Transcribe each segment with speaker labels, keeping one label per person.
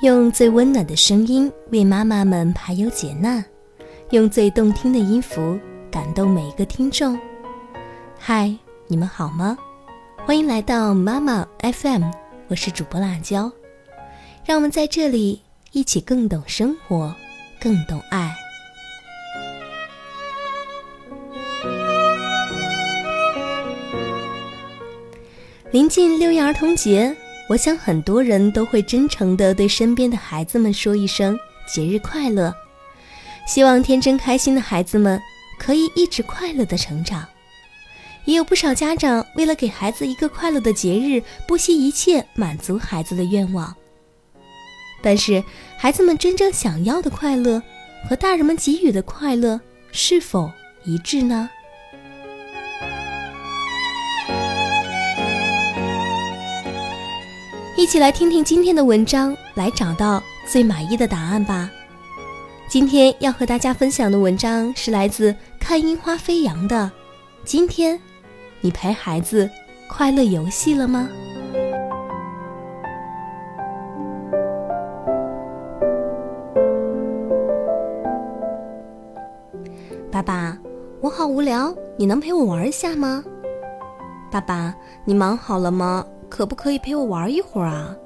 Speaker 1: 用最温暖的声音为妈妈们排忧解难，用最动听的音符感动每一个听众。嗨，你们好吗？欢迎来到妈妈 FM，我是主播辣椒。让我们在这里一起更懂生活，更懂爱。临近六一儿童节。我想很多人都会真诚地对身边的孩子们说一声节日快乐，希望天真开心的孩子们可以一直快乐地成长。也有不少家长为了给孩子一个快乐的节日，不惜一切满足孩子的愿望。但是，孩子们真正想要的快乐和大人们给予的快乐是否一致呢？一起来听听今天的文章，来找到最满意的答案吧。今天要和大家分享的文章是来自《看樱花飞扬》的。今天，你陪孩子快乐游戏了吗？爸爸，我好无聊，你能陪我玩一下吗？爸爸，你忙好了吗？可不可以陪我玩一会儿啊，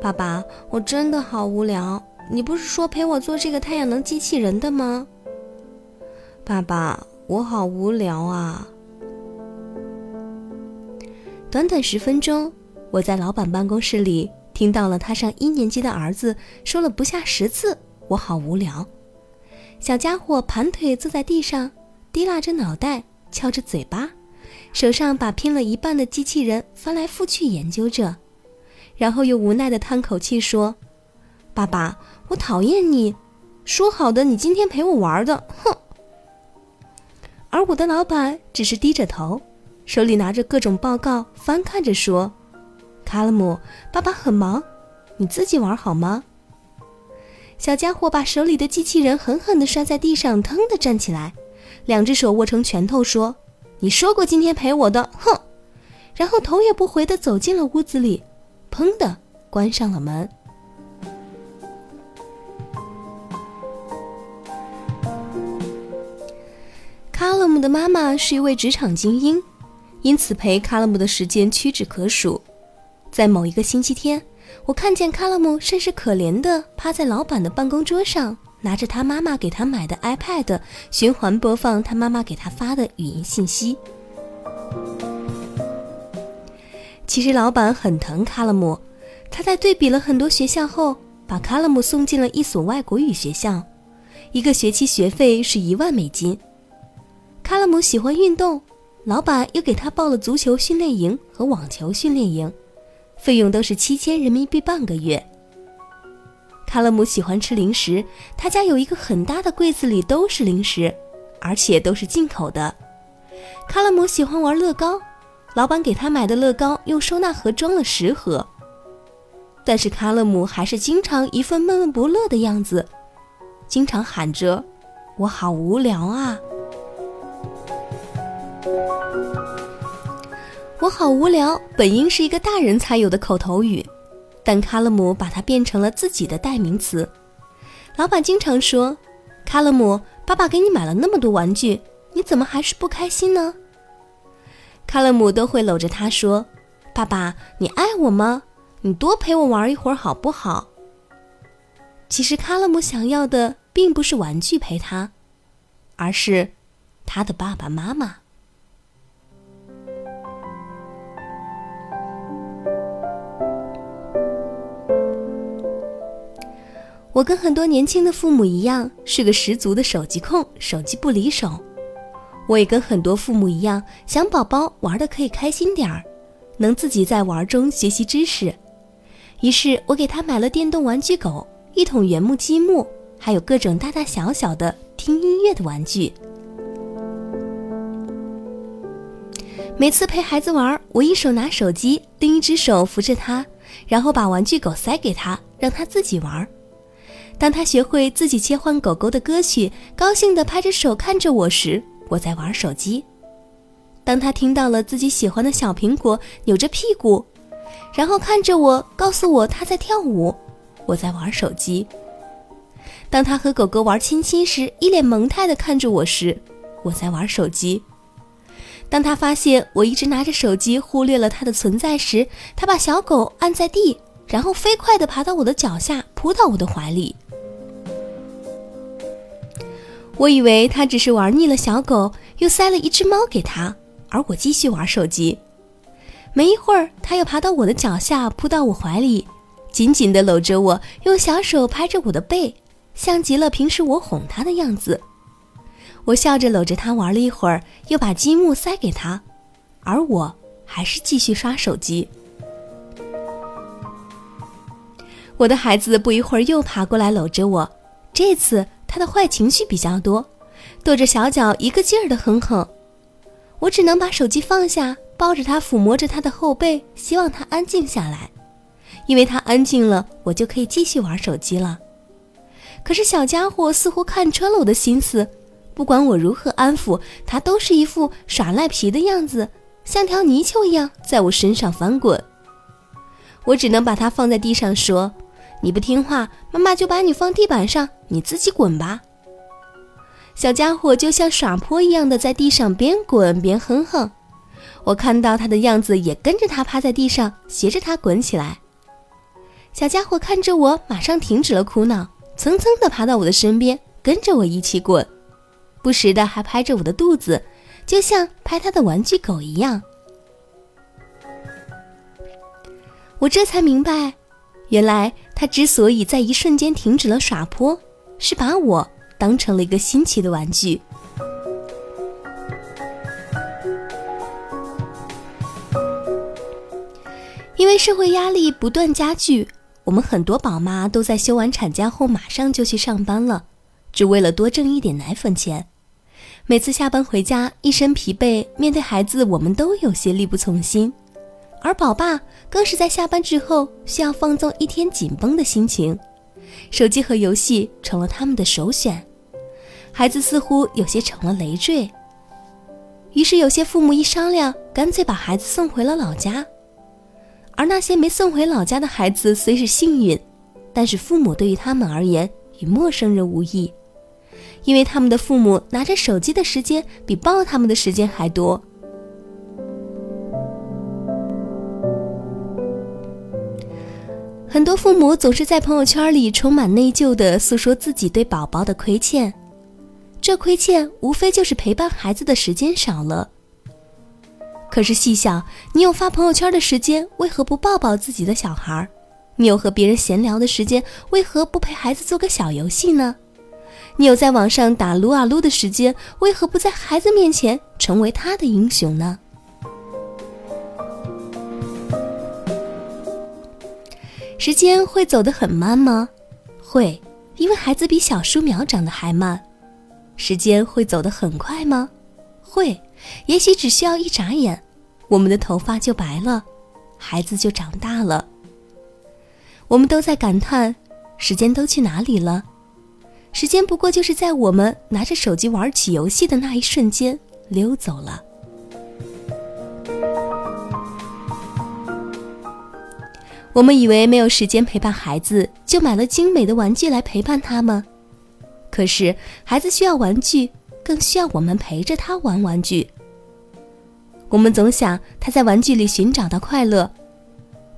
Speaker 1: 爸爸？我真的好无聊。你不是说陪我做这个太阳能机器人的吗？爸爸，我好无聊啊。短短十分钟，我在老板办公室里听到了他上一年级的儿子说了不下十次“我好无聊”。小家伙盘腿坐在地上，低拉着脑袋，翘着嘴巴。手上把拼了一半的机器人翻来覆去研究着，然后又无奈地叹口气说：“爸爸，我讨厌你，说好的你今天陪我玩的，哼。”而我的老板只是低着头，手里拿着各种报告翻看着说：“卡勒姆，爸爸很忙，你自己玩好吗？”小家伙把手里的机器人狠狠地摔在地上，腾地站起来，两只手握成拳头说。你说过今天陪我的，哼！然后头也不回的走进了屋子里，砰的关上了门。卡勒姆的妈妈是一位职场精英，因此陪卡勒姆的时间屈指可数。在某一个星期天，我看见卡勒姆甚是可怜的趴在老板的办公桌上。拿着他妈妈给他买的 iPad，循环播放他妈妈给他发的语音信息。其实老板很疼卡勒姆，他在对比了很多学校后，把卡勒姆送进了一所外国语学校，一个学期学费是一万美金。卡勒姆喜欢运动，老板又给他报了足球训练营和网球训练营，费用都是七千人民币半个月。卡勒姆喜欢吃零食，他家有一个很大的柜子，里都是零食，而且都是进口的。卡勒姆喜欢玩乐高，老板给他买的乐高用收纳盒装了十盒。但是卡勒姆还是经常一副闷闷不乐的样子，经常喊着：“我好无聊啊！我好无聊！”本应是一个大人才有的口头语。但卡勒姆把它变成了自己的代名词。老板经常说：“卡勒姆，爸爸给你买了那么多玩具，你怎么还是不开心呢？”卡勒姆都会搂着他说：“爸爸，你爱我吗？你多陪我玩一会儿好不好？”其实卡勒姆想要的并不是玩具陪他，而是他的爸爸妈妈。我跟很多年轻的父母一样，是个十足的手机控，手机不离手。我也跟很多父母一样，想宝宝玩的可以开心点儿，能自己在玩中学习知识。于是我给他买了电动玩具狗，一桶原木积木，还有各种大大小小的听音乐的玩具。每次陪孩子玩，我一手拿手机，另一只手扶着他，然后把玩具狗塞给他，让他自己玩。当他学会自己切换狗狗的歌曲，高兴地拍着手看着我时，我在玩手机；当他听到了自己喜欢的小苹果扭着屁股，然后看着我告诉我他在跳舞，我在玩手机；当他和狗狗玩亲亲时，一脸萌态地看着我时，我在玩手机；当他发现我一直拿着手机，忽略了他的存在时，他把小狗按在地，然后飞快地爬到我的脚下，扑到我的怀里。我以为他只是玩腻了小狗，又塞了一只猫给他，而我继续玩手机。没一会儿，他又爬到我的脚下，扑到我怀里，紧紧地搂着我，用小手拍着我的背，像极了平时我哄他的样子。我笑着搂着他玩了一会儿，又把积木塞给他，而我还是继续刷手机。我的孩子不一会儿又爬过来搂着我，这次。他的坏情绪比较多，跺着小脚，一个劲儿的哼哼。我只能把手机放下，抱着他，抚摸着他的后背，希望他安静下来。因为他安静了，我就可以继续玩手机了。可是小家伙似乎看穿了我的心思，不管我如何安抚，他都是一副耍赖皮的样子，像条泥鳅一样在我身上翻滚。我只能把他放在地上说。你不听话，妈妈就把你放地板上，你自己滚吧。小家伙就像耍泼一样的在地上边滚边哼哼，我看到他的样子，也跟着他趴在地上，学着他滚起来。小家伙看着我，马上停止了哭闹，蹭蹭的爬到我的身边，跟着我一起滚，不时的还拍着我的肚子，就像拍他的玩具狗一样。我这才明白，原来。他之所以在一瞬间停止了耍泼，是把我当成了一个新奇的玩具。因为社会压力不断加剧，我们很多宝妈都在休完产假后马上就去上班了，只为了多挣一点奶粉钱。每次下班回家，一身疲惫，面对孩子，我们都有些力不从心。而宝爸更是在下班之后需要放纵一天紧绷的心情，手机和游戏成了他们的首选，孩子似乎有些成了累赘。于是有些父母一商量，干脆把孩子送回了老家。而那些没送回老家的孩子虽是幸运，但是父母对于他们而言与陌生人无异，因为他们的父母拿着手机的时间比抱他们的时间还多。很多父母总是在朋友圈里充满内疚地诉说自己对宝宝的亏欠，这亏欠无非就是陪伴孩子的时间少了。可是细想，你有发朋友圈的时间，为何不抱抱自己的小孩？你有和别人闲聊的时间，为何不陪孩子做个小游戏呢？你有在网上打撸啊撸的时间，为何不在孩子面前成为他的英雄呢？时间会走得很慢吗？会，因为孩子比小树苗长得还慢。时间会走得很快吗？会，也许只需要一眨眼，我们的头发就白了，孩子就长大了。我们都在感叹，时间都去哪里了？时间不过就是在我们拿着手机玩起游戏的那一瞬间溜走了。我们以为没有时间陪伴孩子，就买了精美的玩具来陪伴他们。可是，孩子需要玩具，更需要我们陪着他玩玩具。我们总想他在玩具里寻找到快乐，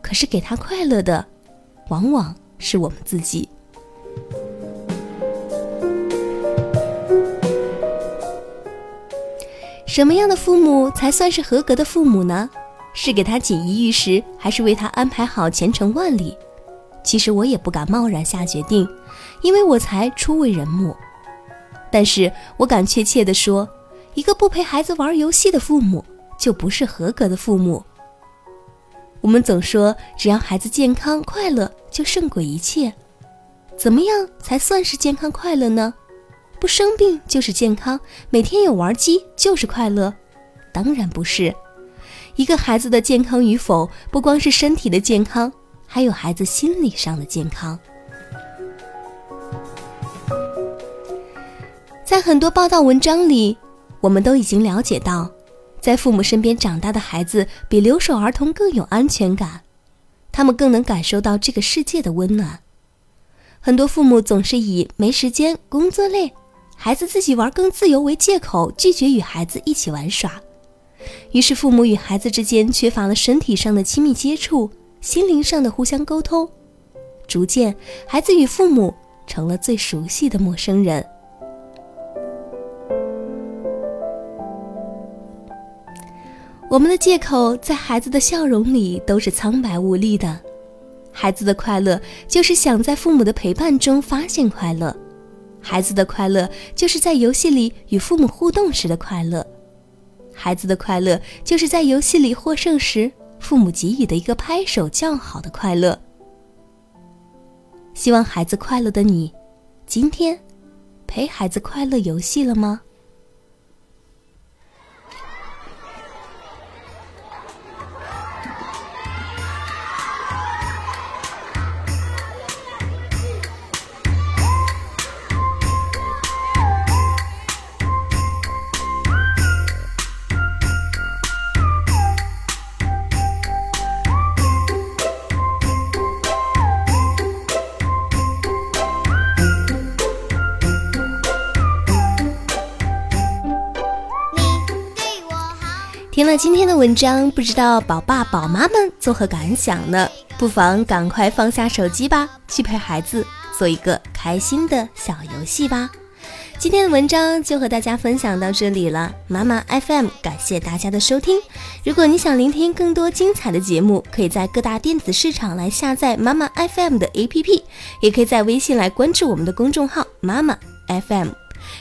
Speaker 1: 可是给他快乐的，往往是我们自己。什么样的父母才算是合格的父母呢？是给他锦衣玉食，还是为他安排好前程万里？其实我也不敢贸然下决定，因为我才初为人母。但是我敢确切地说，一个不陪孩子玩游戏的父母，就不是合格的父母。我们总说，只要孩子健康快乐，就胜过一切。怎么样才算是健康快乐呢？不生病就是健康，每天有玩机就是快乐？当然不是。一个孩子的健康与否，不光是身体的健康，还有孩子心理上的健康。在很多报道文章里，我们都已经了解到，在父母身边长大的孩子比留守儿童更有安全感，他们更能感受到这个世界的温暖，很多父母总是以没时间、工作累、孩子自己玩更自由为借口，拒绝与孩子一起玩耍。于是，父母与孩子之间缺乏了身体上的亲密接触，心灵上的互相沟通。逐渐，孩子与父母成了最熟悉的陌生人。我们的借口在孩子的笑容里都是苍白无力的。孩子的快乐就是想在父母的陪伴中发现快乐，孩子的快乐就是在游戏里与父母互动时的快乐，孩子的快乐就是在游戏里获胜时父母给予的一个拍手叫好的快乐。希望孩子快乐的你，今天陪孩子快乐游戏了吗？听了今天的文章，不知道宝爸宝妈们作何感想呢？不妨赶快放下手机吧，去陪孩子做一个开心的小游戏吧。今天的文章就和大家分享到这里了，妈妈 FM 感谢大家的收听。如果你想聆听更多精彩的节目，可以在各大电子市场来下载妈妈 FM 的 APP，也可以在微信来关注我们的公众号妈妈 FM。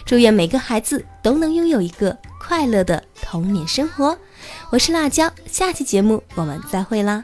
Speaker 1: 祝愿每个孩子都能拥有一个快乐的童年生活。我是辣椒，下期节目我们再会啦。